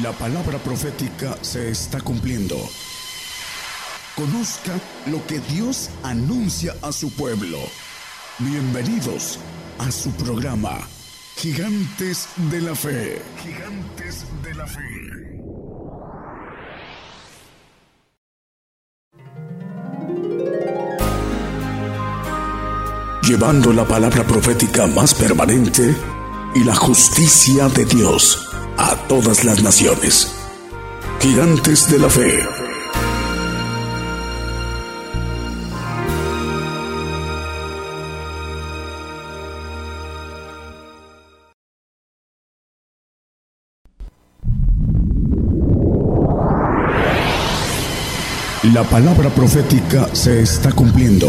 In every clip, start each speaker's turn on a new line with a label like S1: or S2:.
S1: La palabra profética se está cumpliendo. Conozca lo que Dios anuncia a su pueblo. Bienvenidos a su programa, Gigantes de la Fe. Gigantes de la Fe. Llevando la palabra profética más permanente y la justicia de Dios a todas las naciones. Gigantes de la Fe. La palabra profética se está cumpliendo.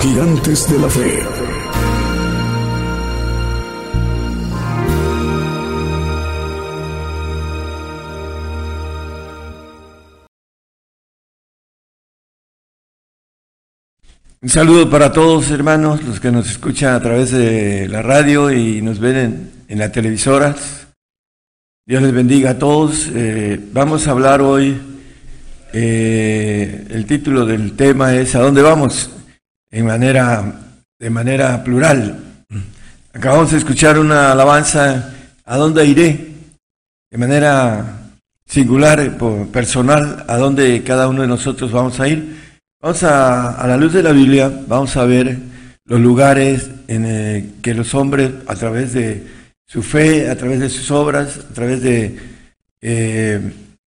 S1: Gigantes de la Fe.
S2: Un saludo para todos hermanos, los que nos escuchan a través de la radio y nos ven en, en la televisora. Dios les bendiga a todos. Eh, vamos a hablar hoy eh, el título del tema es ¿A dónde vamos? En manera, de manera plural. Acabamos de escuchar una alabanza ¿A dónde iré? De manera singular, personal, ¿a dónde cada uno de nosotros vamos a ir? Vamos a, a la luz de la Biblia, vamos a ver los lugares en eh, que los hombres, a través de su fe, a través de sus obras, a través de eh,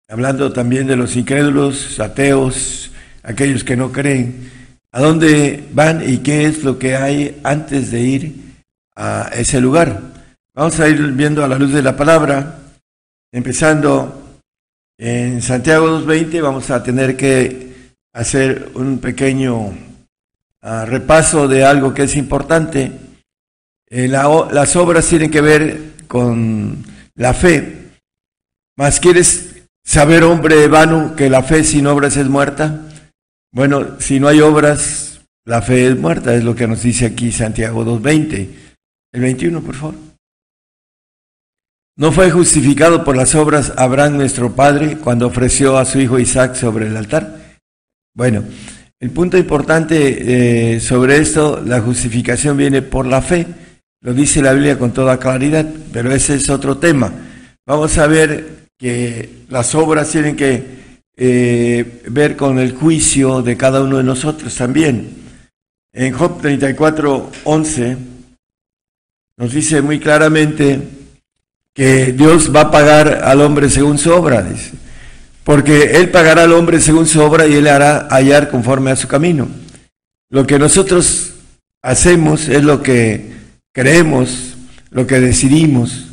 S2: hablando también de los incrédulos, ateos, aquellos que no creen, a dónde van y qué es lo que hay antes de ir a ese lugar. Vamos a ir viendo a la luz de la palabra, empezando en Santiago 2.20, vamos a tener que hacer un pequeño ah, repaso de algo que es importante. Eh, las obras tienen que ver con la fe. Más quieres Saber, hombre vano, que la fe sin obras es muerta. Bueno, si no hay obras, la fe es muerta, es lo que nos dice aquí Santiago 2.20. El 21, por favor. ¿No fue justificado por las obras Abraham nuestro padre cuando ofreció a su hijo Isaac sobre el altar? Bueno, el punto importante eh, sobre esto, la justificación viene por la fe, lo dice la Biblia con toda claridad, pero ese es otro tema. Vamos a ver que las obras tienen que eh, ver con el juicio de cada uno de nosotros también. En Job 34, 11 nos dice muy claramente que Dios va a pagar al hombre según su obra, dice, porque Él pagará al hombre según su obra y Él hará hallar conforme a su camino. Lo que nosotros hacemos es lo que creemos, lo que decidimos,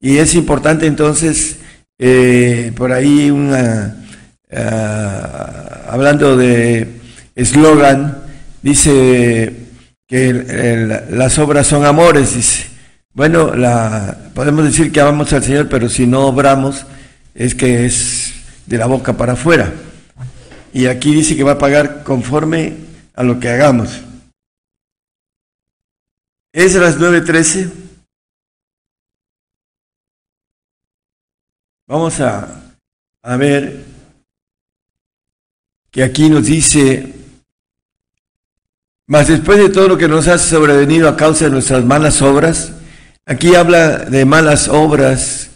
S2: y es importante entonces eh, por ahí una, ah, hablando de eslogan, dice que las obras son amores. Bueno, la, podemos decir que amamos al Señor, pero si no obramos, es que es de la boca para afuera. Y aquí dice que va a pagar conforme a lo que hagamos. Es a las 9.13. Vamos a, ver que aquí nos dice, mas después de todo lo que nos ha sobrevenido a causa de nuestras malas obras, aquí habla de malas obras,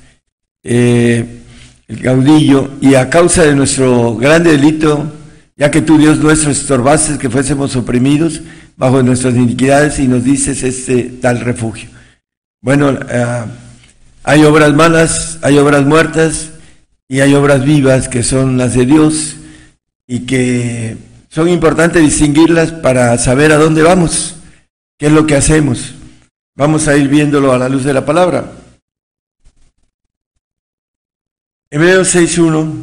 S2: eh, el caudillo, y a causa de nuestro grande delito, ya que tú, Dios nuestro, estorbaste que fuésemos oprimidos bajo nuestras iniquidades y nos dices este tal refugio. Bueno, eh, hay obras malas, hay obras muertas y hay obras vivas que son las de Dios y que son importantes distinguirlas para saber a dónde vamos, qué es lo que hacemos. Vamos a ir viéndolo a la luz de la palabra. Hebreos 6.1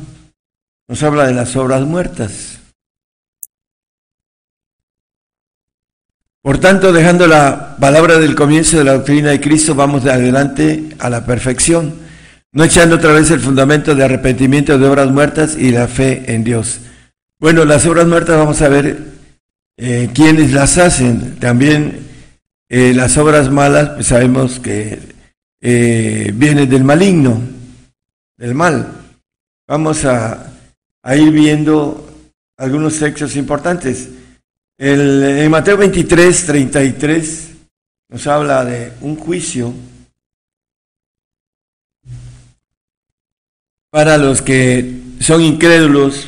S2: nos habla de las obras muertas. Por tanto, dejando la palabra del comienzo de la doctrina de Cristo, vamos de adelante a la perfección, no echando otra vez el fundamento de arrepentimiento de obras muertas y la fe en Dios. Bueno, las obras muertas vamos a ver eh, quiénes las hacen. También eh, las obras malas, pues sabemos que eh, vienen del maligno, del mal. Vamos a, a ir viendo algunos textos importantes. El, en Mateo 23, 33 nos habla de un juicio para los que son incrédulos,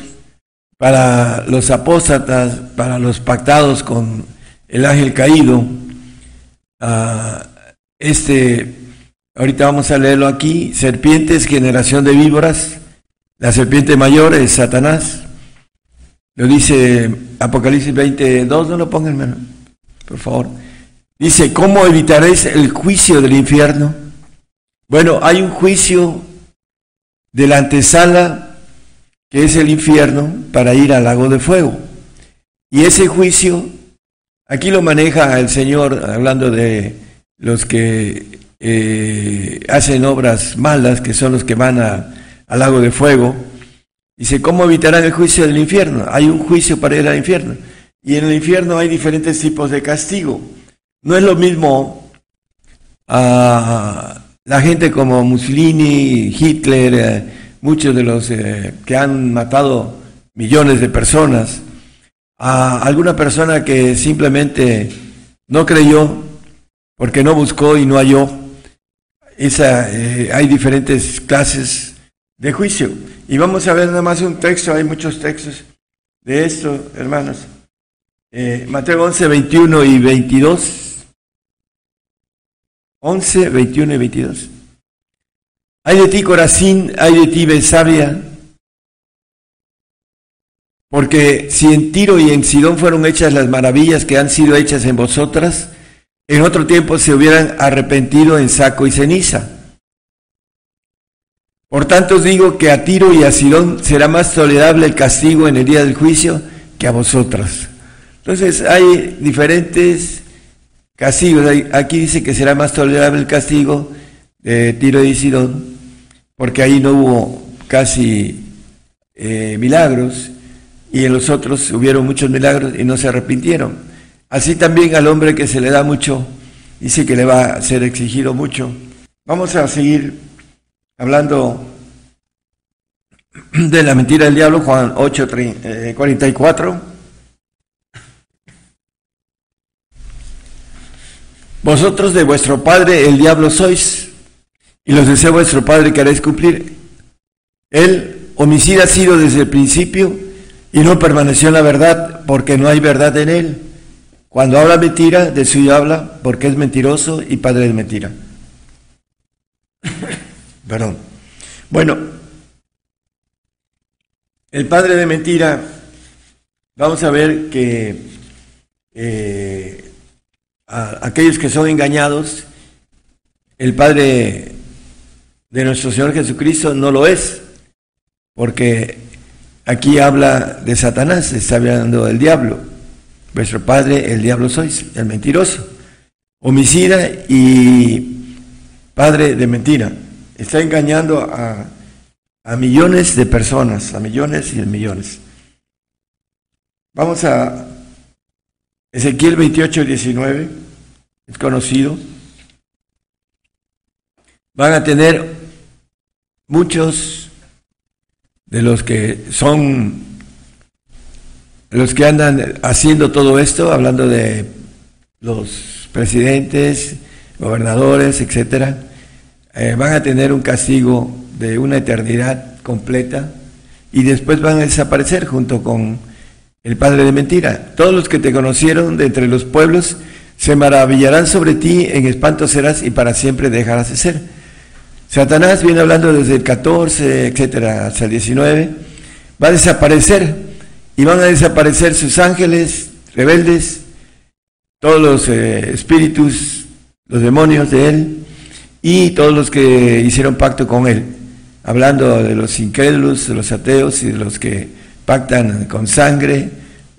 S2: para los apóstatas, para los pactados con el ángel caído. Uh, este, ahorita vamos a leerlo aquí, serpientes, generación de víboras, la serpiente mayor es Satanás, lo dice Apocalipsis 22, no lo pongan, hermano, por favor. Dice, ¿cómo evitaréis el juicio del infierno? Bueno, hay un juicio de la antesala, que es el infierno, para ir al lago de fuego. Y ese juicio, aquí lo maneja el Señor, hablando de los que eh, hacen obras malas, que son los que van al lago de fuego. Dice, ¿cómo evitarán el juicio del infierno? Hay un juicio para ir al infierno. Y en el infierno hay diferentes tipos de castigo. No es lo mismo a la gente como Mussolini, Hitler, eh, muchos de los eh, que han matado millones de personas, a alguna persona que simplemente no creyó porque no buscó y no halló. Esa, eh, hay diferentes clases de juicio. Y vamos a ver nada más un texto, hay muchos textos de esto, hermanos. Eh, Mateo 11, 21 y 22. 11, 21 y 22. Hay de ti, Corazín, hay de ti, Besabia, porque si en Tiro y en Sidón fueron hechas las maravillas que han sido hechas en vosotras, en otro tiempo se hubieran arrepentido en saco y ceniza. Por tanto os digo que a Tiro y a Sidón será más tolerable el castigo en el día del juicio que a vosotras. Entonces hay diferentes castigos. Aquí dice que será más tolerable el castigo de Tiro y Sidón, porque ahí no hubo casi eh, milagros y en los otros hubieron muchos milagros y no se arrepintieron. Así también al hombre que se le da mucho, dice que le va a ser exigido mucho. Vamos a seguir hablando de la mentira del diablo, Juan 8, 44. Eh, Vosotros de vuestro padre el diablo sois, y los desea vuestro padre que haréis cumplir. Él, homicida, ha sido desde el principio y no permaneció en la verdad, porque no hay verdad en él. Cuando habla mentira, de suyo habla, porque es mentiroso y padre de mentira. Perdón. Bueno, el padre de mentira, vamos a ver que eh, aquellos que son engañados, el padre de nuestro Señor Jesucristo no lo es, porque aquí habla de Satanás, está hablando del diablo. Vuestro padre, el diablo sois, el mentiroso, homicida y padre de mentira está engañando a, millones de personas, a millones y millones. Vamos a Ezequiel 28, 19, es conocido. Van a tener muchos de los que son los que andan haciendo todo esto, hablando de los presidentes, gobernadores, etcétera, eh, van a tener un castigo de una eternidad completa y después van a desaparecer junto con el padre de mentira. Todos los que te conocieron de entre los pueblos se maravillarán sobre ti, en espanto serás y para siempre dejarás de ser. Satanás viene hablando desde el 14, etcétera, hasta el 19, va a desaparecer y van a desaparecer sus ángeles rebeldes, todos los eh, espíritus, los demonios de él y todos los que hicieron pacto con él, hablando de los incrédulos, de los ateos y de los que pactan con sangre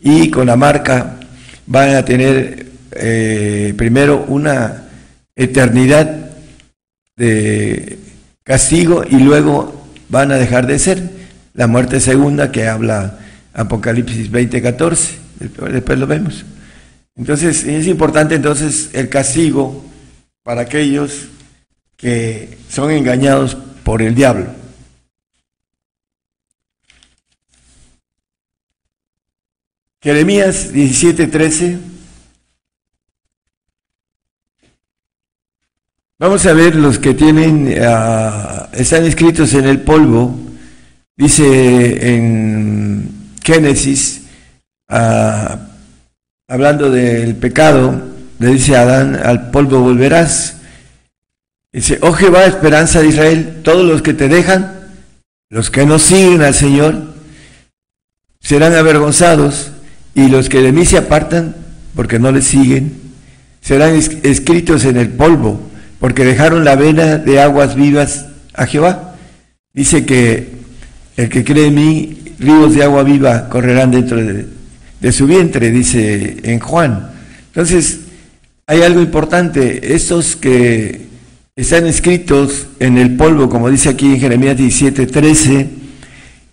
S2: y con la marca, van a tener eh, primero una eternidad de castigo y luego van a dejar de ser la muerte segunda que habla Apocalipsis 20:14, después lo vemos. Entonces es importante entonces el castigo para aquellos que son engañados por el diablo. Jeremías 17:13. Vamos a ver los que tienen, ah, están escritos en el polvo. Dice en Génesis, ah, hablando del pecado, le dice Adán, al polvo volverás. Dice, oh Jehová, esperanza de Israel, todos los que te dejan, los que no siguen al Señor, serán avergonzados y los que de mí se apartan, porque no le siguen, serán escritos en el polvo, porque dejaron la vena de aguas vivas a Jehová. Dice que el que cree en mí, ríos de agua viva correrán dentro de, de su vientre, dice en Juan. Entonces, hay algo importante, estos que están escritos en el polvo, como dice aquí en Jeremías 17, 13,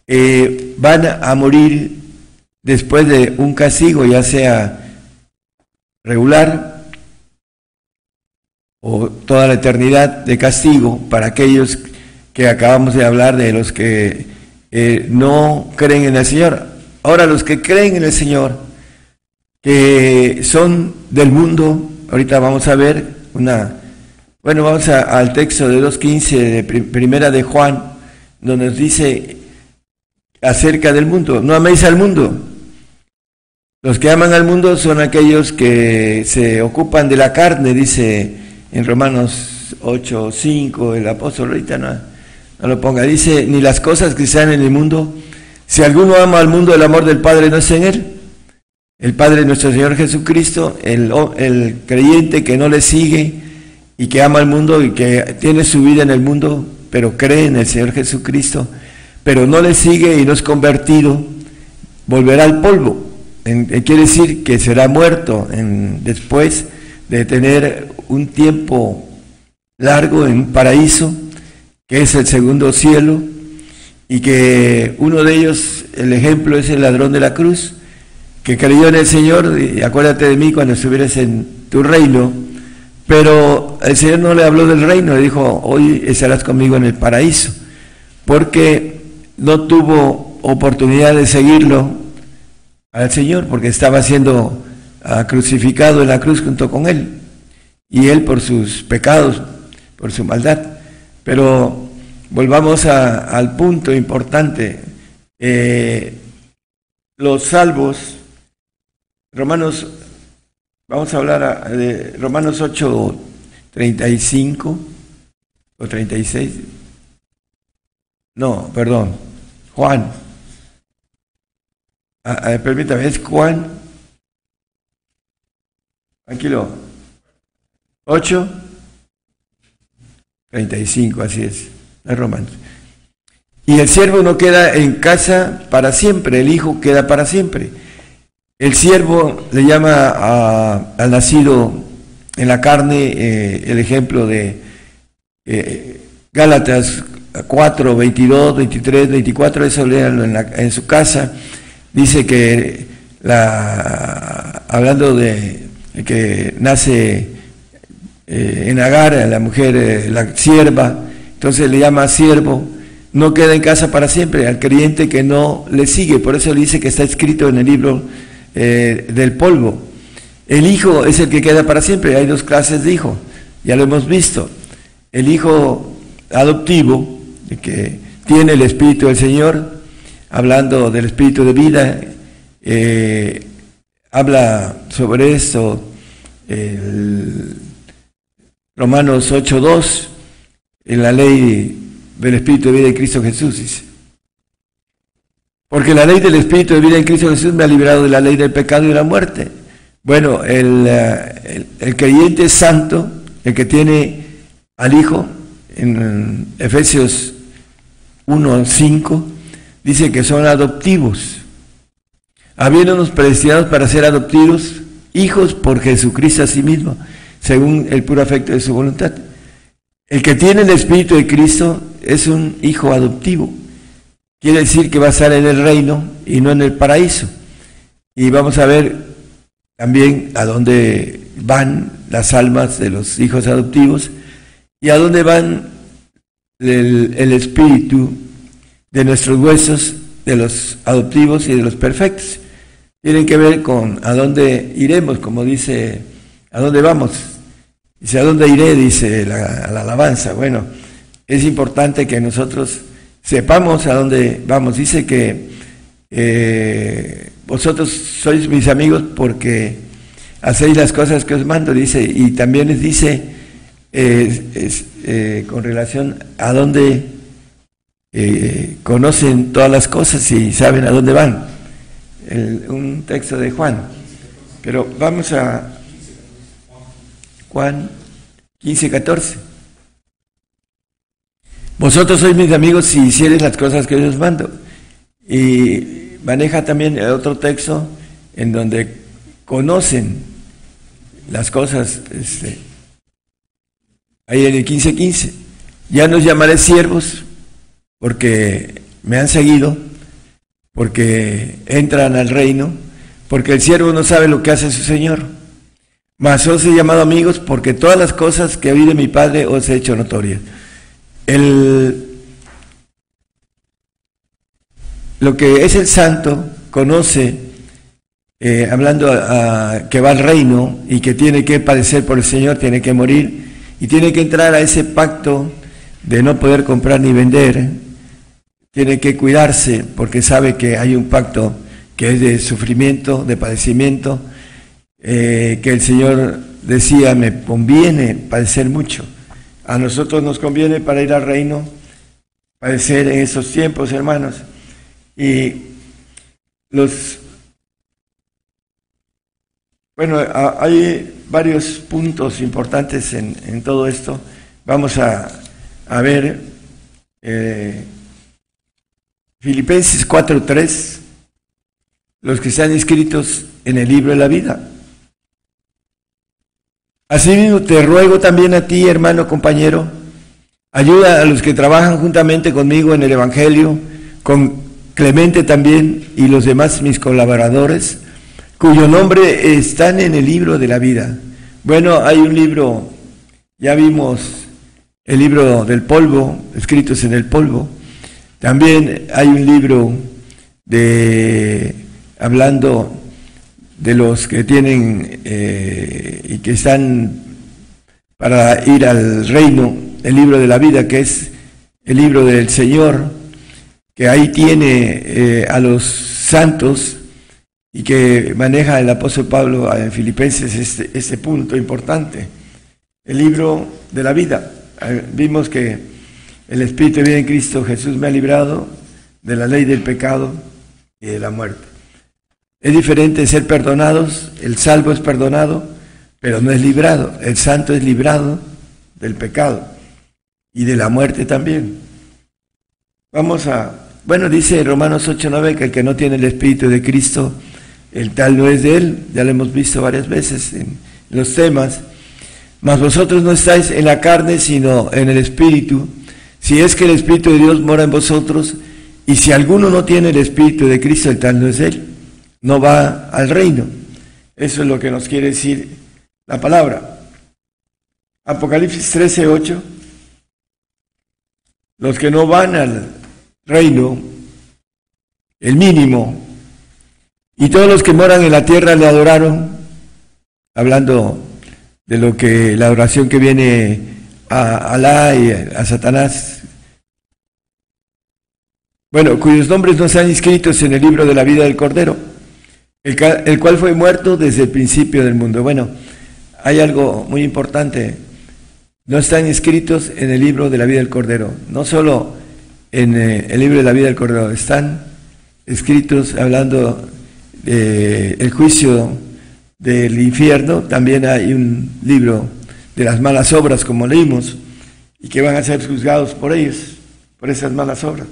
S2: eh, van a morir después de un castigo, ya sea regular o toda la eternidad de castigo para aquellos que acabamos de hablar de los que eh, no creen en el Señor. Ahora los que creen en el Señor, que son del mundo, ahorita vamos a ver una, bueno, vamos al texto de 2.15 de primera de Juan, donde nos dice acerca del mundo, no améis al mundo, los que aman al mundo son aquellos que se ocupan de la carne, dice en Romanos 8, 5, el apóstol ahorita no, no lo ponga, dice, ni las cosas que sean en el mundo, si alguno ama al mundo, el amor del Padre no es en él. El Padre nuestro Señor Jesucristo, el, el creyente que no le sigue y que ama al mundo y que tiene su vida en el mundo, pero cree en el Señor Jesucristo, pero no le sigue y no es convertido, volverá al polvo. Eh, quiere decir que será muerto en, después de tener un tiempo largo en un paraíso, que es el segundo cielo, y que uno de ellos, el ejemplo es el ladrón de la cruz, que creyó en el Señor, y acuérdate de mí cuando estuvieras en tu reino, pero el Señor no le habló del reino, le dijo, hoy estarás conmigo en el paraíso, porque no tuvo oportunidad de seguirlo al Señor porque estaba siendo ah, crucificado en la cruz junto con Él. Y Él por sus pecados, por su maldad. Pero volvamos al punto importante. Eh, los salvos, Romanos, vamos a hablar de Romanos 8, 35 o 36. No, perdón, Juan Ah, permítame, es Juan. Tranquilo. 8, 35, así es. Es Romanos. Y el siervo no queda en casa para siempre, el hijo queda para siempre. El siervo le llama al nacido en la carne eh, el ejemplo de eh, Gálatas 4, 22, 23, 24, eso léanlo en, en su casa. Dice que la, hablando de que nace eh, en Agar, la mujer, la sierva, entonces le llama siervo, no queda en casa para siempre, al creyente que no le sigue, por eso le dice que está escrito en el libro eh, del polvo. El hijo es el que queda para siempre, hay dos clases de hijo, ya lo hemos visto. El hijo adoptivo, que tiene el Espíritu del Señor, hablando del Espíritu de vida, eh, habla sobre esto el Romanos 8.2, en la ley del Espíritu de vida de Cristo Jesús. Porque la ley del Espíritu de vida en Cristo Jesús me ha librado de la ley del pecado y de la muerte. Bueno, el, eh, el, creyente santo, el que tiene al Hijo, en Efesios 1.5, dice que son adoptivos, habiéndonos predestinados para ser adoptivos hijos por Jesucristo a sí mismo, según el puro afecto de su voluntad. El que tiene el Espíritu de Cristo es un hijo adoptivo. Quiere decir que va a estar en el reino y no en el paraíso. Y vamos a ver también a dónde van las almas de los hijos adoptivos y a dónde van el, espíritu de nuestros huesos, de los adoptivos y de los perfectos. Tienen que ver con a dónde iremos, como dice, a dónde vamos. Dice, ¿a dónde iré? Dice la alabanza. Bueno, es importante que nosotros sepamos a dónde vamos. Dice que eh, vosotros sois mis amigos porque hacéis las cosas que os mando, dice, y también les dice eh, eh, con relación a dónde conocen todas las cosas y saben a dónde van. un texto de Juan. Pero vamos a Juan 15, 14. Vosotros sois mis amigos si hicieres las cosas que yo os mando. Y maneja también otro texto en donde conocen las cosas, este, ahí en el 15:15. 15. Ya nos llamaré siervos porque me han seguido, porque entran al reino, porque el siervo no sabe lo que hace su Señor. Mas os he llamado amigos porque todas las cosas que oí de mi Padre os he hecho notorias. El, lo que es el santo conoce, eh, hablando a, que va al reino y que tiene que padecer por el Señor, tiene que morir y tiene que entrar a ese pacto de no poder comprar ni vender, tiene que cuidarse porque sabe que hay un pacto que es de sufrimiento, de padecimiento, eh, que el Señor decía, me conviene padecer mucho a nosotros nos conviene para ir al reino, padecer en esos tiempos, hermanos. Y los... Bueno, hay varios puntos importantes en, todo esto. Vamos a, ver eh, Filipenses 4.3, los que están inscritos en el libro de la vida. Asimismo, te ruego también a ti, hermano compañero, ayuda a los que trabajan juntamente conmigo en el Evangelio, con Clemente también y los demás mis colaboradores, cuyo nombre están en el libro de la vida. Bueno, hay un libro, ya vimos el libro del polvo, escritos en el polvo. También hay un libro de hablando de los que tienen eh, y que están para ir al reino, el libro de la vida, que es el libro del Señor, que ahí tiene eh, a los santos y que maneja el apóstol Pablo en Filipenses este, este punto importante, el libro de la vida. Eh, vimos que el Espíritu de vida en Cristo Jesús me ha librado de la ley del pecado y de la muerte. Es diferente ser perdonados, el salvo es perdonado, pero no es librado. El santo es librado del pecado y de la muerte también. Vamos a, bueno, dice Romanos 8:9 que el que no tiene el Espíritu de Cristo, el tal no es de él, ya lo hemos visto varias veces en los temas. Mas vosotros no estáis en la carne, sino en el Espíritu. Si es que el Espíritu de Dios mora en vosotros, y si alguno no tiene el Espíritu de Cristo, el tal no es él no va al reino. Eso es lo que nos quiere decir la palabra. Apocalipsis 13, 8. Los que no van al reino, el mínimo, y todos los que moran en la tierra le adoraron, hablando de lo que la adoración que viene a Alá y a Satanás, bueno, cuyos nombres no están inscritos en el libro de la vida del Cordero, el, cual fue muerto desde el principio del mundo. Bueno, hay algo muy importante, no están inscritos en el libro de la vida del Cordero, no solo en eh, el libro de la vida del Cordero, están escritos hablando del juicio del infierno, también hay un libro de las malas obras, como leímos, y que van a ser juzgados por ellos, por esas malas obras.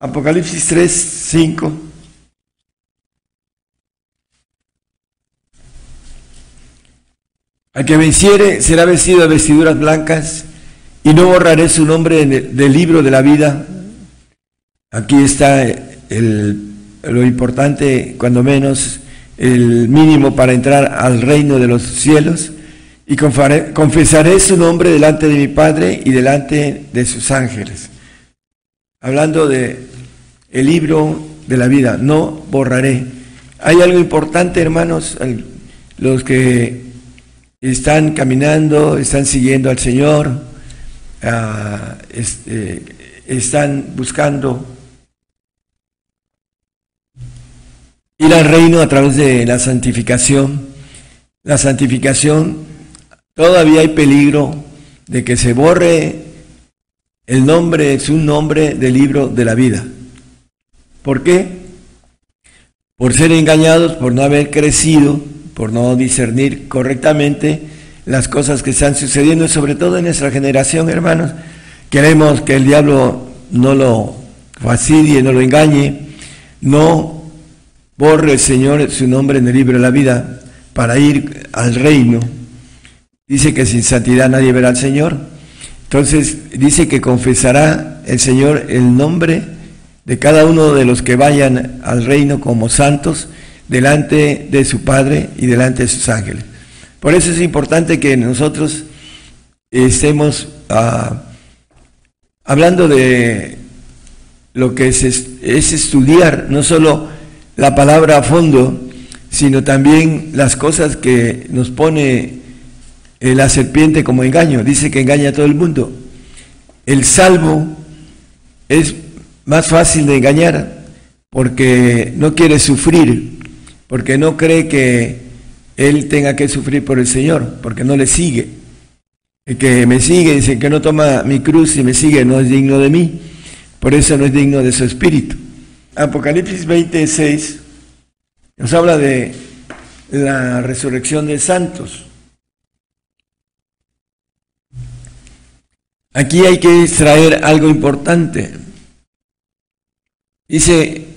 S2: Apocalipsis 3, 5. Al que venciere será vestido de vestiduras blancas y no borraré su nombre del libro de la vida. Aquí está lo importante, cuando menos, el mínimo para entrar al reino de los cielos y confesaré su nombre delante de mi Padre y delante de sus ángeles. Hablando de el libro de la vida, no borraré. Hay algo importante, hermanos, los que están caminando, están siguiendo al Señor, ah, eh, están buscando ir al reino a través de la santificación. La santificación Todavía hay peligro de que se borre el nombre, es un nombre del libro de la vida. ¿Por qué? Por ser engañados, por no haber crecido, por no discernir correctamente las cosas que están sucediendo, sobre todo en nuestra generación, hermanos. Queremos que el diablo no lo fastidie, no lo engañe, no borre el Señor su nombre en el libro de la vida para ir al reino Dice que sin santidad nadie verá al Señor. Entonces dice que confesará el Señor el nombre de cada uno de los que vayan al reino como santos delante de su Padre y delante de sus ángeles. Por eso es importante que nosotros estemos ah, hablando de lo que es, es estudiar no solo la palabra a fondo, sino también las cosas que nos pone la serpiente como engaño, dice que engaña a todo el mundo. El salvo es más fácil de engañar porque no quiere sufrir, porque no cree que él tenga que sufrir por el Señor, porque no le sigue. El que me sigue, dice que no toma mi cruz y me sigue, no es digno de mí, por eso no es digno de su espíritu. Apocalipsis 26 nos habla de la resurrección de santos. Aquí hay que extraer algo importante. Dice,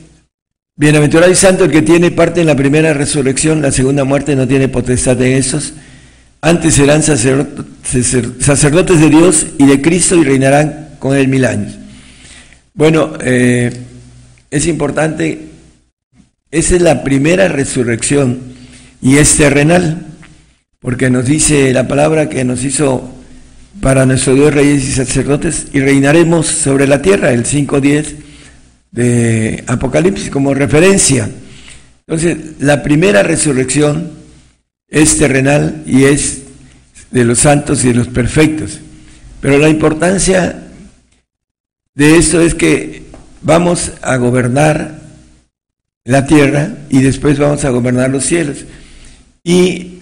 S2: bienaventurado y santo el que tiene parte en la primera resurrección, la segunda muerte no tiene potestad en esos. Antes serán sacerdotes de Dios y de Cristo y reinarán con él mil años. Bueno, eh, es importante, esa es la primera resurrección y es terrenal, porque nos dice la palabra que nos hizo para nuestro Dios reyes y sacerdotes y reinaremos sobre la tierra, el 5.10 de Apocalipsis como referencia. Entonces, la primera resurrección es terrenal y es de los santos y de los perfectos. Pero la importancia de esto es que vamos a gobernar la tierra y después vamos a gobernar los cielos. Y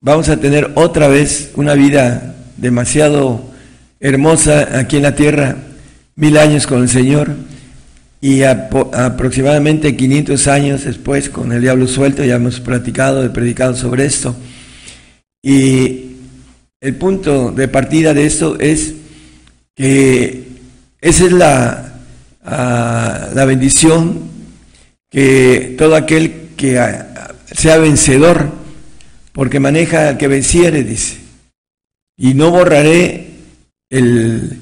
S2: vamos a tener otra vez una vida demasiado hermosa aquí en la tierra, mil años con el Señor y aproximadamente 500 años después con el diablo suelto, ya hemos platicado, he predicado sobre esto. Y el punto de partida de esto es que esa es la, ah, la bendición que todo aquel que sea vencedor, porque maneja al que venciere, dice y no borraré el,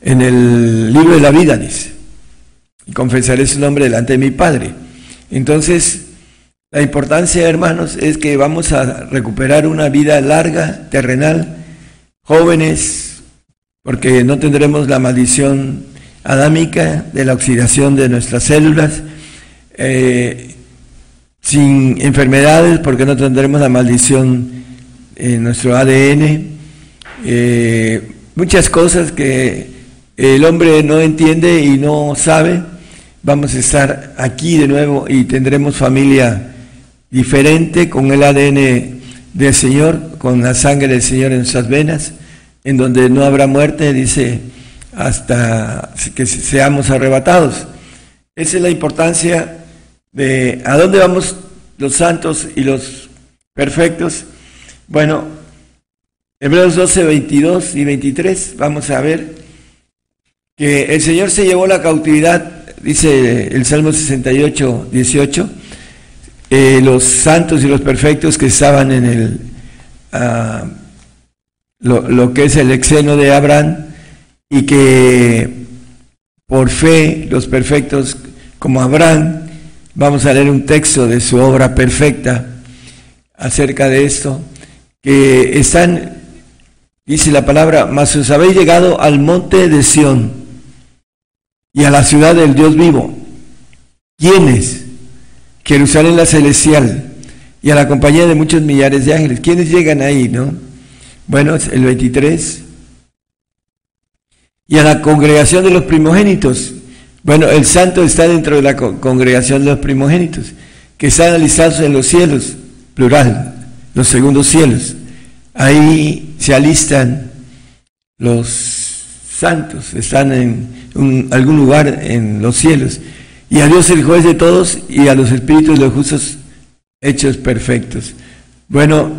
S2: en el libro de la vida, dice, y confesaré su nombre delante de mi Padre. Entonces, la importancia, hermanos, es que vamos a recuperar una vida larga, terrenal, jóvenes, porque no tendremos la maldición adámica de la oxidación de nuestras células. Eh, sin enfermedades, porque no tendremos la maldición en nuestro ADN, eh, muchas cosas que el hombre no entiende y no sabe, vamos a estar aquí de nuevo y tendremos familia diferente con el ADN del Señor, con la sangre del Señor en nuestras venas, en donde no habrá muerte, dice, hasta que seamos arrebatados. Esa es la importancia de a dónde vamos los santos y los perfectos. Bueno, Hebreos 12, 22 y 23, vamos a ver que el Señor se llevó la cautividad, dice el Salmo 68, 18, eh, los santos y los perfectos que estaban en el, ah, lo, lo, que es el exeno de Abraham, y que por fe los perfectos como Abraham, vamos a leer un texto de su obra perfecta acerca de esto, que están, dice la palabra, mas os habéis llegado al monte de Sión y a la ciudad del Dios vivo. ¿Quiénes? Jerusalén la celestial y a la compañía de muchos millares de ángeles. ¿Quiénes llegan ahí, no? Bueno, el 23. Y a la congregación de los primogénitos. Bueno, el santo está dentro de la congregación de los primogénitos, que están alistados en los cielos, plural, los segundos cielos. Ahí se alistan los santos, están en algún lugar en los cielos. Y a Dios el juez de todos y a los espíritus los justos hechos perfectos. Bueno,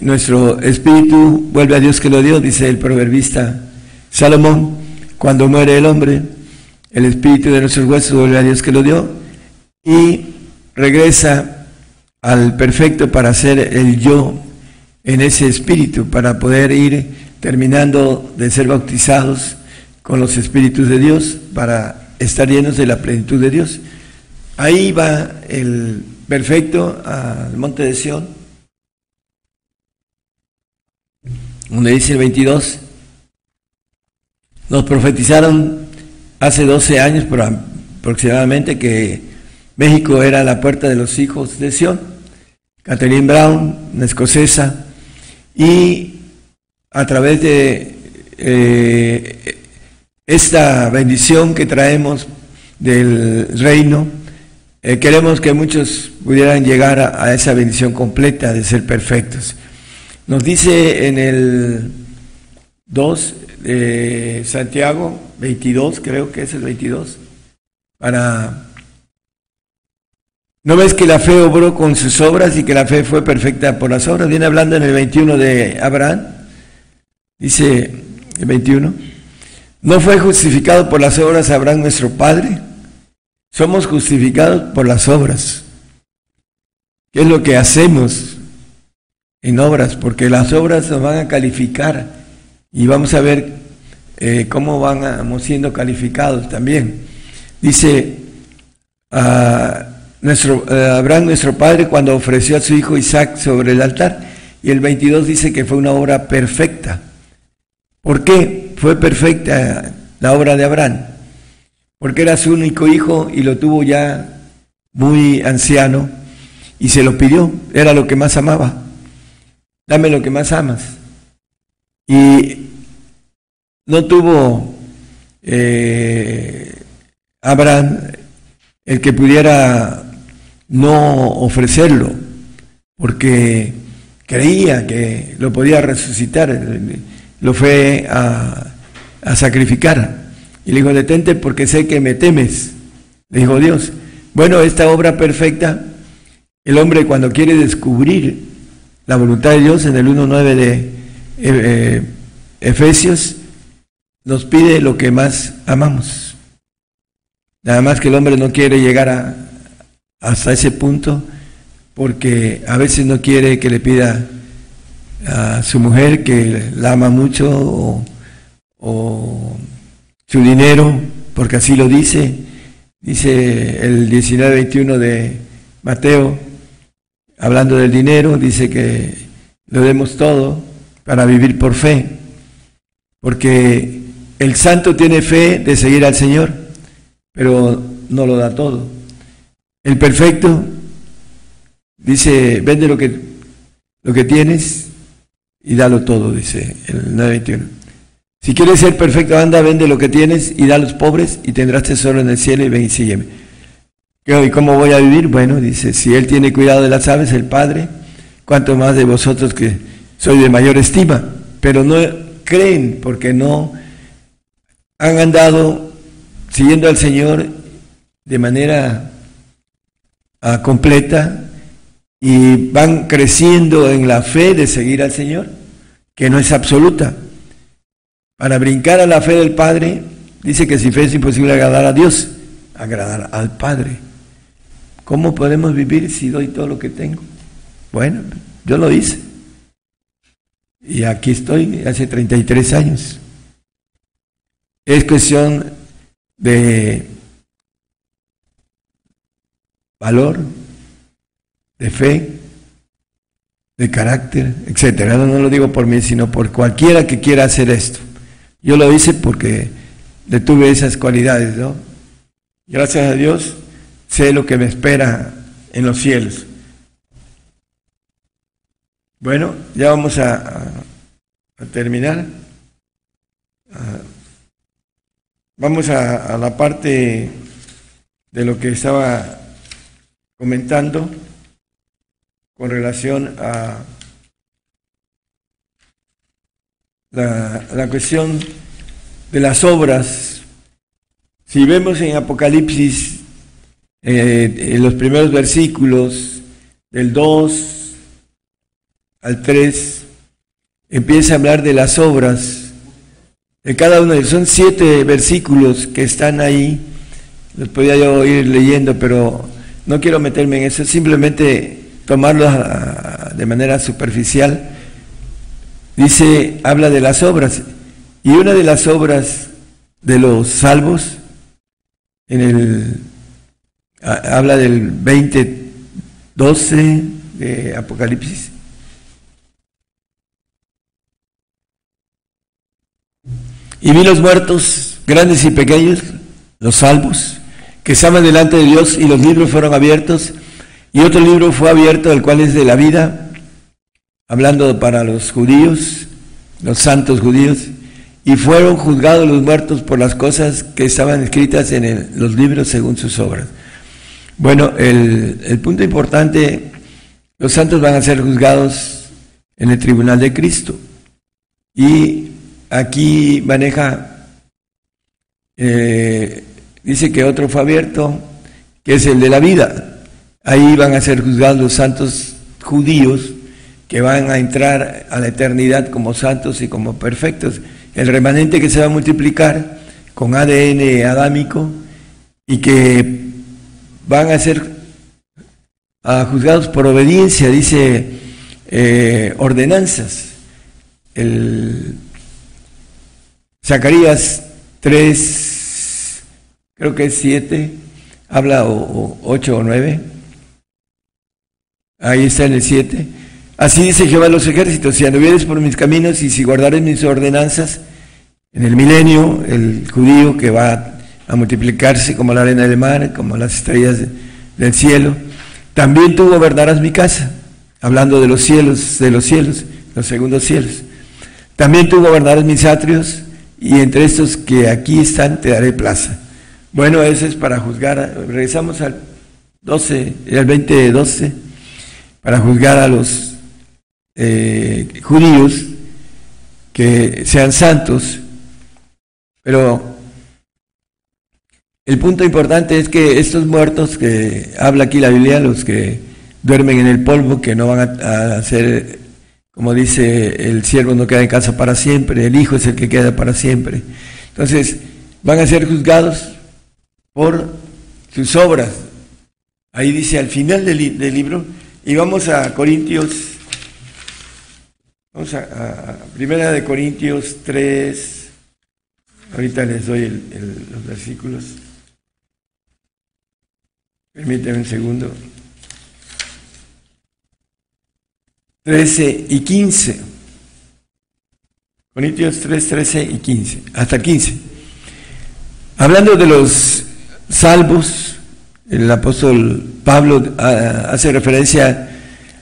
S2: nuestro espíritu vuelve a Dios que lo dio, dice el proverbista Salomón, cuando muere el hombre, el espíritu de nuestros huesos vuelve a Dios que lo dio y regresa al perfecto para ser el yo en ese espíritu, para poder ir terminando de ser bautizados con los espíritus de Dios, para estar llenos de la plenitud de Dios. Ahí va el perfecto al monte de Sión, donde dice el 22, nos profetizaron hace 12 años aproximadamente que México era la puerta de los hijos de Sión, Catherine Brown, una escocesa, y a través de eh, esta bendición que traemos del reino, eh, queremos que muchos pudieran llegar a, esa bendición completa de ser perfectos. Nos dice en el 2 de Santiago, 22, creo que es el 22, para... ¿No ves que la fe obró con sus obras y que la fe fue perfecta por las obras? Viene hablando en el 21 de Abraham, dice el 21. ¿No fue justificado por las obras Abraham nuestro Padre? Somos justificados por las obras. ¿Qué es lo que hacemos en obras? Porque las obras nos van a calificar y vamos a ver eh, cómo vamos siendo calificados también. Dice nuestro, Abraham nuestro Padre cuando ofreció a su hijo Isaac sobre el altar y el 22 dice que fue una obra perfecta. ¿Por qué? Fue perfecta la obra de Abraham, porque era su único hijo y lo tuvo ya muy anciano y se lo pidió, era lo que más amaba. Dame lo que más amas. Y no tuvo eh, Abraham el que pudiera no ofrecerlo, porque creía que lo podía resucitar lo fue a, sacrificar. Y le dijo, detente porque sé que me temes. Le dijo Dios, bueno, esta obra perfecta, el hombre cuando quiere descubrir la voluntad de Dios en el 1.9 de eh, eh, Efesios, nos pide lo que más amamos. Nada más que el hombre no quiere llegar a, hasta ese punto porque a veces no quiere que le pida a su mujer que la ama mucho o, su dinero, porque así lo dice, dice el 19-21 de Mateo, hablando del dinero, dice que lo demos todo para vivir por fe, porque el santo tiene fe de seguir al Señor, pero no lo da todo. El perfecto dice, vende lo que, lo que tienes y dalo todo, dice el 921. Si quieres ser perfecto, anda, vende lo que tienes y da a los pobres y tendrás tesoro en el cielo y ven y sígueme. ¿Y cómo voy a vivir? Bueno, dice, si Él tiene cuidado de las aves, el Padre, cuanto más de vosotros que soy de mayor estima. Pero no creen porque no han andado siguiendo al Señor de manera ah, completa y van creciendo en la fe de seguir al Señor, que no es absoluta. Para brincar a la fe del Padre, dice que si fe es imposible agradar a Dios, agradar al Padre. ¿Cómo podemos vivir si doy todo lo que tengo? Bueno, yo lo hice. Y aquí estoy hace 33 años. Es cuestión de valor, de fe, de carácter, etcétera. No, lo digo por mí, sino por cualquiera que quiera hacer esto. Yo lo hice porque le tuve esas cualidades, ¿no? Gracias a Dios sé lo que me espera en los cielos. Bueno, ya vamos a, terminar. vamos a la parte de lo que estaba comentando con relación a la, cuestión de las obras. Si vemos en Apocalipsis, eh, en los primeros versículos, del 2 al 3, empieza a hablar de las obras. De cada uno. Son siete versículos que están ahí. Los podía yo ir leyendo, pero no quiero meterme en eso. Simplemente tomarlo de manera superficial, dice, habla de las obras. Y una de las obras de los salvos, en el, habla del 20, 12 de Apocalipsis. Y vi los muertos, grandes y pequeños, los salvos, que estaban delante de Dios y los libros fueron abiertos y otro libro fue abierto, el cual es de la vida, hablando para los judíos, los santos judíos, y fueron juzgados los muertos por las cosas que estaban escritas en los libros según sus obras. Bueno, el, punto importante, los santos van a ser juzgados en el tribunal de Cristo. Y aquí maneja, eh, dice que otro fue abierto, que es el de la vida. Ahí van a ser juzgados los santos judíos que van a entrar a la eternidad como santos y como perfectos. El remanente que se va a multiplicar con ADN adámico y que van a ser ah, juzgados por obediencia, dice eh, ordenanzas. El Zacarías 3, creo que es 7, habla o 8 o 9 Ahí está en el 7. Así dice Jehová los ejércitos, si anduvieres por mis caminos y si guardares mis ordenanzas, en el milenio, el judío que va a multiplicarse como la arena del mar, como las estrellas del cielo, también tú gobernarás mi casa, hablando de los cielos, de los cielos, los segundos cielos. También tú gobernarás mis atrios, y entre estos que aquí están te daré plaza. Bueno, eso es para juzgar. Regresamos al 12, al 20, 12 para juzgar a los eh, judíos que sean santos, pero el punto importante es que estos muertos que habla aquí la Biblia, los que duermen en el polvo, que no van a, ser, como dice el siervo no queda en casa para siempre, el hijo es el que queda para siempre. Entonces, van a ser juzgados por sus obras. Ahí dice al final del libro, y vamos a Corintios, vamos a, Primera de Corintios 3, ahorita les doy los versículos. Permítanme un segundo. 13 y 15. Corintios 3, 13 y 15. Hasta 15. Hablando de los salvos, el apóstol Pablo ah, hace referencia,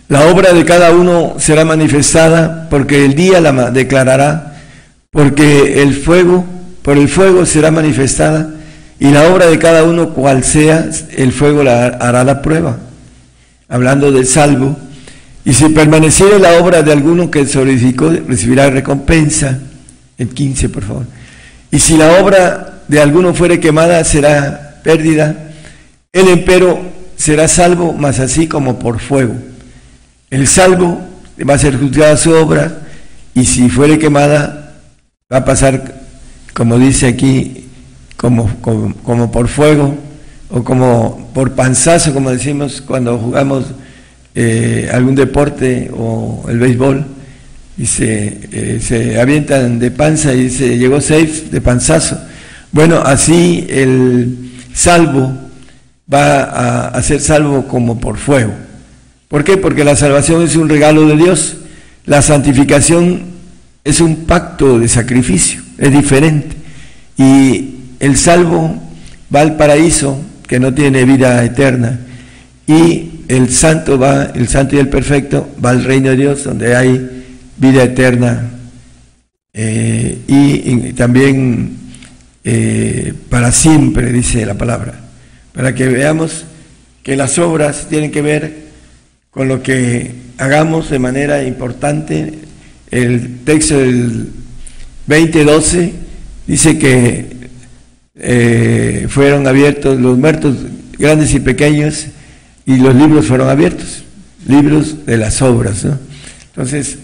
S2: la obra de cada uno será manifestada porque el día la declarará, porque el fuego, por el fuego será manifestada y la obra de cada uno cual sea, el fuego la hará la prueba. Hablando del salvo, y si permaneciera la obra de alguno que edificó, recibirá recompensa. El 15, por favor. Y si la obra de alguno fuere quemada, será pérdida. El empero será salvo, mas así como por fuego. El salvo va a ser juzgada su obra, y si fuere quemada, va a pasar, como dice aquí, como, como, por fuego, o como por panzazo, como decimos cuando jugamos eh, algún deporte o el béisbol y se, eh, se avientan de panza y se llegó safe de panzazo. Bueno, así el salvo va a, ser salvo como por fuego. ¿Por qué? Porque la salvación es un regalo de Dios. La santificación es un pacto de sacrificio, es diferente. Y el salvo va al paraíso, que no tiene vida eterna, y el santo va, el santo y el perfecto va al reino de Dios, donde hay vida eterna eh, y, también eh, para siempre, dice la palabra, para que veamos que las obras tienen que ver con lo que hagamos de manera importante. El texto del 2012 dice que eh, fueron abiertos los muertos grandes y pequeños y los libros fueron abiertos, libros de las obras. Entonces,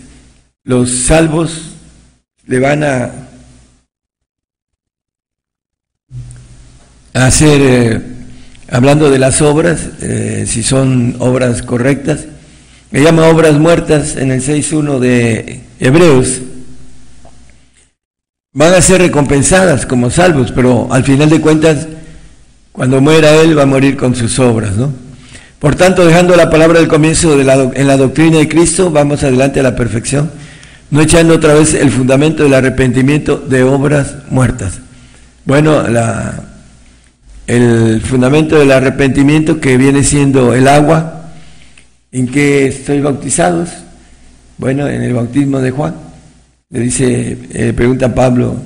S2: los salvos le van a hacer, eh, hablando de las obras, eh, si son obras correctas, me llama obras muertas en el 6.1 de Hebreos, van a ser recompensadas como salvos, pero al final de cuentas, cuando muera él, va a morir con sus obras, ¿no? Por tanto, dejando la palabra del comienzo de la, en la doctrina de Cristo, vamos adelante a la perfección no echando otra vez el fundamento del arrepentimiento de obras muertas. Bueno, la, el fundamento del arrepentimiento que viene siendo el agua, ¿en que estoy bautizados? Bueno, en el bautismo de Juan. Le dice, eh, pregunta Pablo,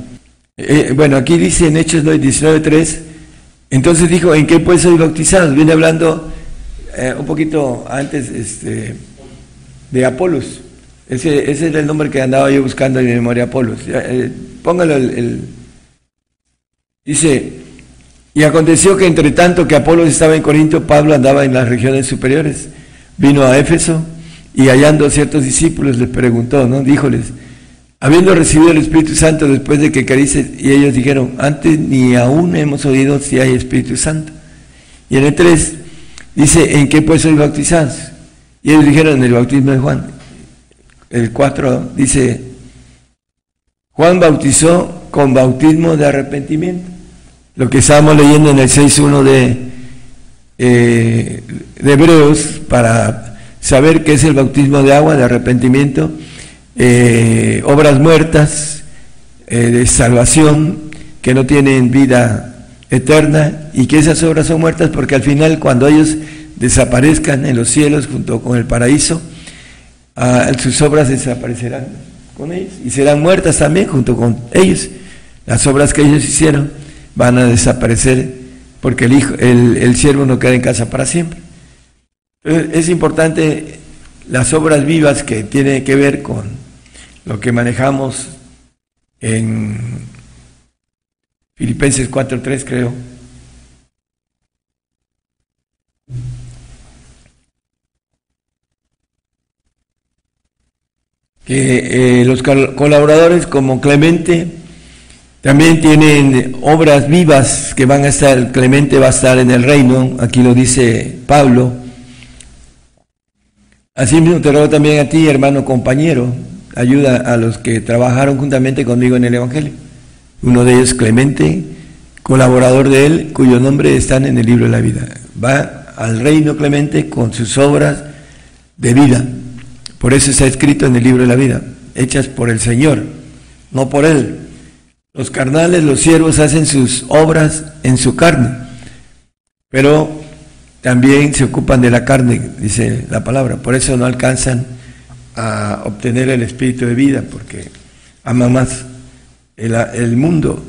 S2: eh, bueno, aquí dice en Hechos 19.3, entonces dijo, ¿en qué pues soy bautizados? Viene hablando eh, un poquito antes este, de Apolos. Ese, ese es el nombre que andaba yo buscando en mi memoria Apolos. Póngalo el, Dice, y aconteció que entre tanto que Apolos estaba en Corinto, Pablo andaba en las regiones superiores. Vino a Éfeso y hallando ciertos discípulos les preguntó, ¿no? Díjoles, habiendo recibido el Espíritu Santo después de que carice, y ellos dijeron, antes ni aún hemos oído si hay Espíritu Santo. Y en el 3 dice, ¿en qué pues soy bautizados? Y ellos dijeron, en el bautismo de Juan el 4 dice, Juan bautizó con bautismo de arrepentimiento. Lo que estábamos leyendo en el 6.1 de, eh, de Hebreos para saber qué es el bautismo de agua, de arrepentimiento, eh, obras muertas, eh, de salvación, que no tienen vida eterna y que esas obras son muertas porque al final cuando ellos desaparezcan en los cielos junto con el paraíso, sus obras desaparecerán con ellos y serán muertas también junto con ellos. Las obras que ellos hicieron van a desaparecer porque el, hijo, el, siervo no queda en casa para siempre. es importante las obras vivas que tienen que ver con lo que manejamos en Filipenses 4.3 creo que eh, los colaboradores como Clemente también tienen obras vivas que van a estar, Clemente va a estar en el reino, aquí lo dice Pablo. Así mismo te ruego también a ti, hermano compañero, ayuda a los que trabajaron juntamente conmigo en el Evangelio. Uno de ellos, Clemente, colaborador de él, cuyo nombre está en el libro de la vida. Va al reino Clemente con sus obras de vida. Por eso está escrito en el libro de la vida, hechas por el Señor, no por Él. Los carnales, los siervos hacen sus obras en su carne, pero también se ocupan de la carne, dice la palabra. Por eso no alcanzan a obtener el espíritu de vida, porque aman más el, mundo,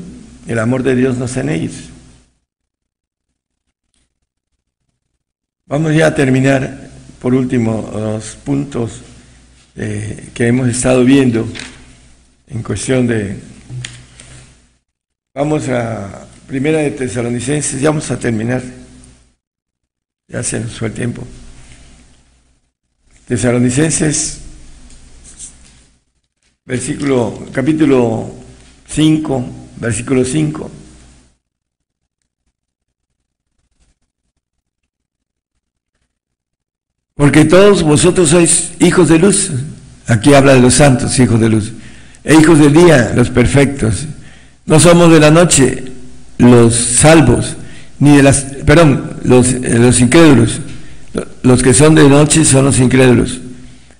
S2: el amor de Dios no está en ellos. Vamos ya a terminar por último los puntos eh, que hemos estado viendo en cuestión de... Vamos a Primera de Tesalonicenses, ya vamos a terminar. Ya se nos fue el tiempo. Tesalonicenses, versículo, capítulo 5, versículo 5. Porque todos vosotros sois hijos de luz. Aquí habla de los santos, hijos de luz. E hijos del día, los perfectos. No somos de la noche, los salvos, ni de las, perdón, los, eh, los incrédulos. Los que son de noche son los incrédulos.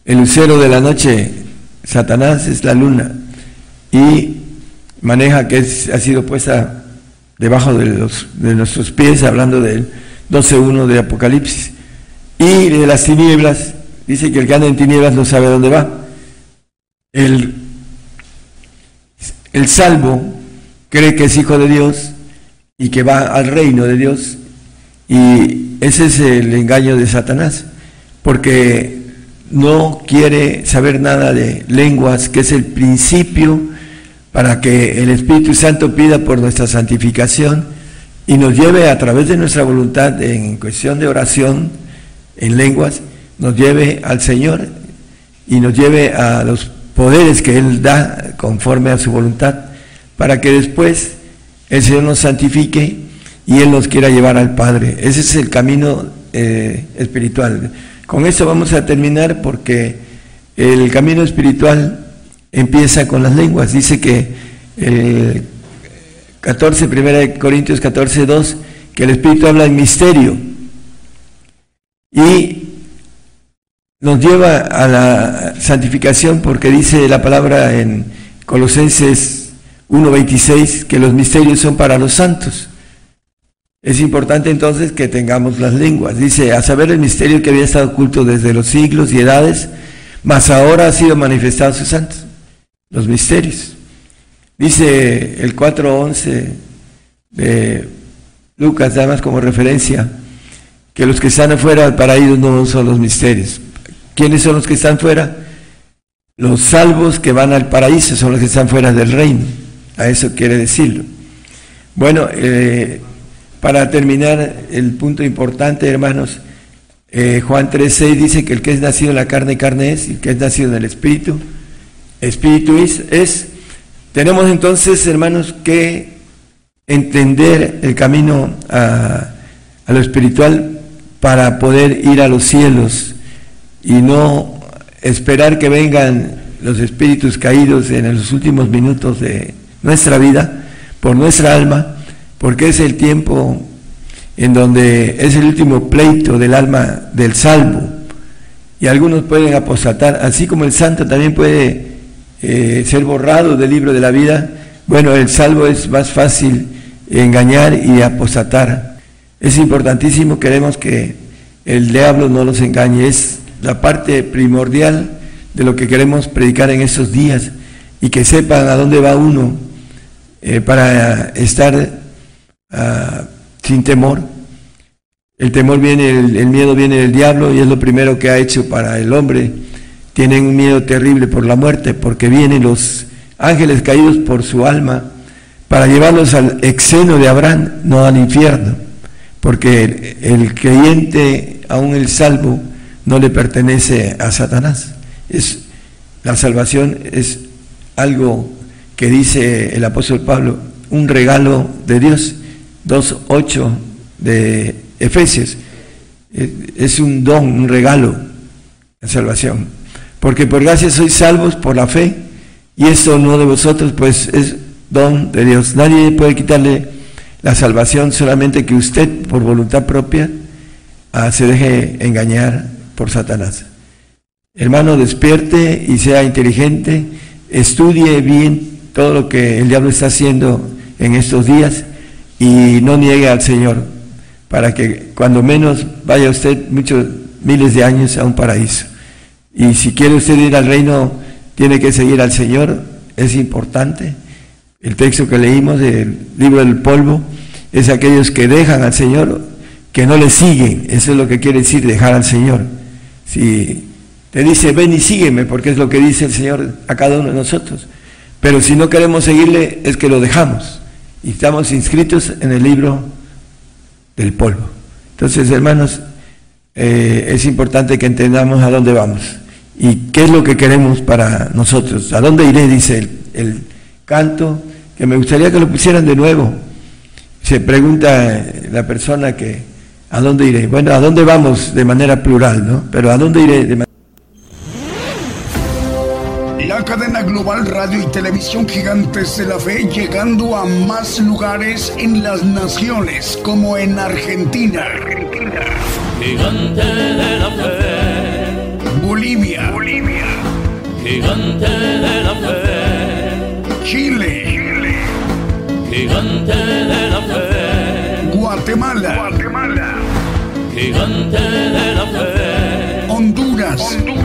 S2: El lucero de la noche, Satanás, es la luna. Y maneja que ha sido puesta debajo de, los, de nuestros pies, hablando del 12.1 de Apocalipsis. Y de las tinieblas, dice que el que anda en tinieblas no sabe dónde va. El, el salvo cree que es hijo de Dios y que va al reino de Dios. Y ese es el engaño de Satanás, porque no quiere saber nada de lenguas, que es el principio para que el Espíritu Santo pida por nuestra santificación y nos lleve a través de nuestra voluntad en cuestión de oración en lenguas, nos lleve al Señor y nos lleve a los poderes que Él da conforme a su voluntad, para que después el Señor nos santifique y Él nos quiera llevar al Padre. Ese es el camino eh, espiritual. Con esto vamos a terminar porque el camino espiritual empieza con las lenguas. Dice que el 14, 1 Corintios 14, 2, que el Espíritu habla en misterio y nos lleva a la santificación porque dice la palabra en Colosenses 1.26 que los misterios son para los santos. Es importante entonces que tengamos las lenguas. Dice, a saber el misterio que había estado oculto desde los siglos y edades, mas ahora ha sido manifestado a sus santos. Los misterios. Dice el 4.11 de Lucas, además como referencia, que los que están afuera para ellos no son los misterios. ¿Quiénes son los que están fuera? Los salvos que van al paraíso son los que están fuera del reino. A eso quiere decirlo. Bueno, eh, para terminar el punto importante, hermanos, eh, Juan 3.6 dice que el que es nacido en la carne, carne es, y el que es nacido en el espíritu, espíritu es, es. Tenemos entonces, hermanos, que entender el camino a, a lo espiritual para poder ir a los cielos y no esperar que vengan los espíritus caídos en los últimos minutos de nuestra vida, por nuestra alma, porque es el tiempo en donde es el último pleito del alma del salvo. Y algunos pueden apostatar, así como el santo también puede eh, ser borrado del libro de la vida. Bueno, el salvo es más fácil engañar y apostatar. Es importantísimo, queremos que el diablo no nos engañe, es la parte primordial de lo que queremos predicar en estos días y que sepan a dónde va uno eh, para estar ah, sin temor. El temor viene, el, el, miedo viene del diablo y es lo primero que ha hecho para el hombre. Tienen un miedo terrible por la muerte porque vienen los ángeles caídos por su alma para llevarlos al exeno de Abraham, no al infierno porque el creyente, aún el salvo, no le pertenece a Satanás. Es, la salvación es algo que dice el apóstol Pablo, un regalo de Dios, 2.8 de Efesios. Es un don, un regalo, la salvación. Porque por gracia sois salvos por la fe, y eso no de vosotros, pues es don de Dios. Nadie puede quitarle la salvación solamente que usted por voluntad propia ah, se deje engañar por Satanás. Hermano, despierte y sea inteligente, estudie bien todo lo que el diablo está haciendo en estos días y no niegue al Señor, para que cuando menos vaya usted muchos miles de años a un paraíso. Y si quiere usted ir al reino, tiene que seguir al Señor, es importante
S3: El texto que leímos del libro del polvo es aquellos que dejan al Señor, que no le siguen. Eso es lo que quiere decir dejar al Señor. Si te dice, ven y sígueme, porque es lo que dice el Señor a cada uno de nosotros. Pero si no queremos seguirle, es que lo dejamos. Y estamos inscritos en el libro del polvo. Entonces, hermanos, eh, es importante que entendamos a dónde vamos y qué es lo que queremos para nosotros. ¿A dónde iré? Dice el, canto, que me gustaría que lo pusieran de nuevo. Se pregunta la persona que, ¿a dónde iré? Bueno, ¿a dónde vamos de manera plural, no? Pero ¿a dónde iré de manera
S4: la cadena global radio y televisión gigantes de la fe llegando a más lugares en las naciones como en Argentina. Argentina.
S5: Gigante de la fe.
S4: Bolivia.
S5: Bolivia. Gigante de la fe.
S4: Chile.
S5: Chile. Gigante de la fe.
S4: Guatemala.
S5: Guatemala. Gigante de la fe.
S4: Honduras.
S5: Honduras.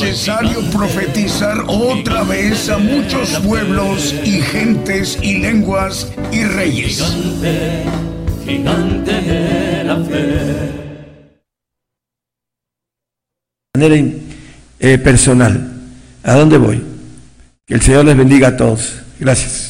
S4: Necesario profetizar otra vez a muchos pueblos y gentes y lenguas y reyes.
S5: Gigante, gigante de la fe.
S3: de manera eh, personal. ¿A dónde voy? Que el Señor les bendiga a todos. Gracias.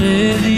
S3: Ele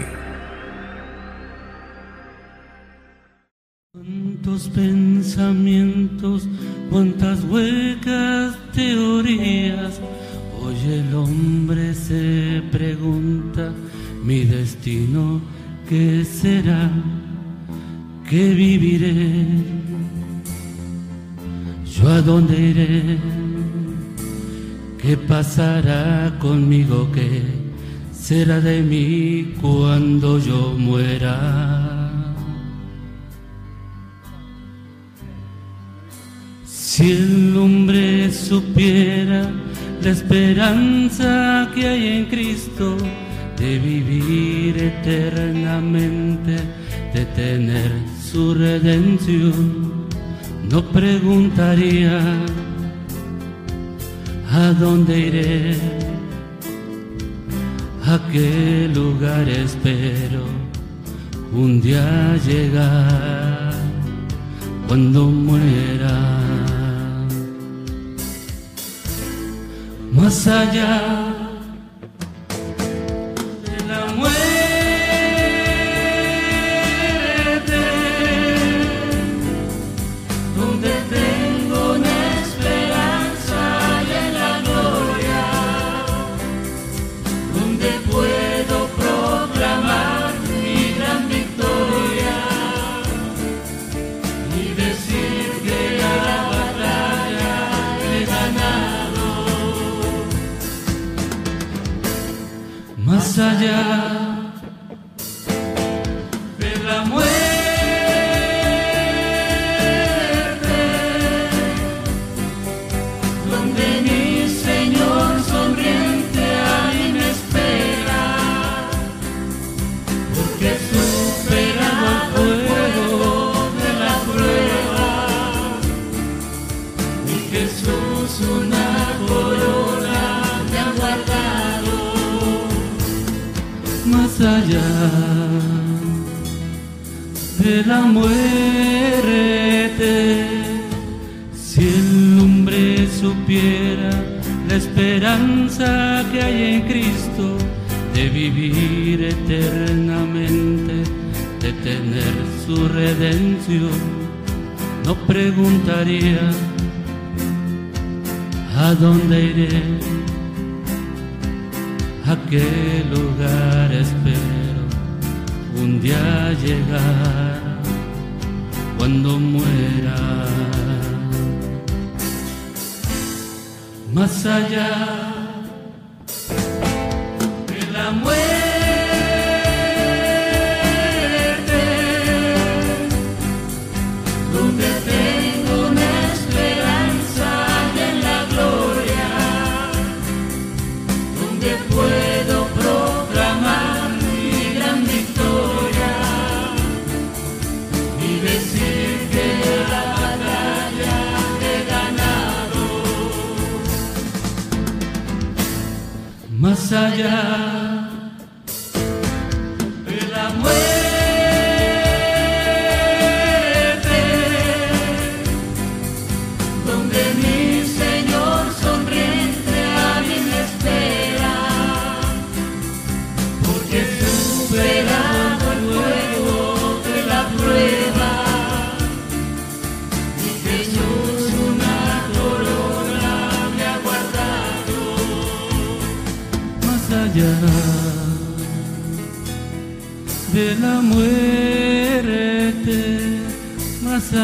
S6: será de mí cuando yo muera?
S3: Si el hombre supiera la esperanza que hay en Cristo de vivir eternamente, de tener su redención, no preguntaría a dónde iré a qué lugar espero un día llegar cuando muera. Más allá aquel lugar espero un día llegar cuando muera. Más allá de la muerte.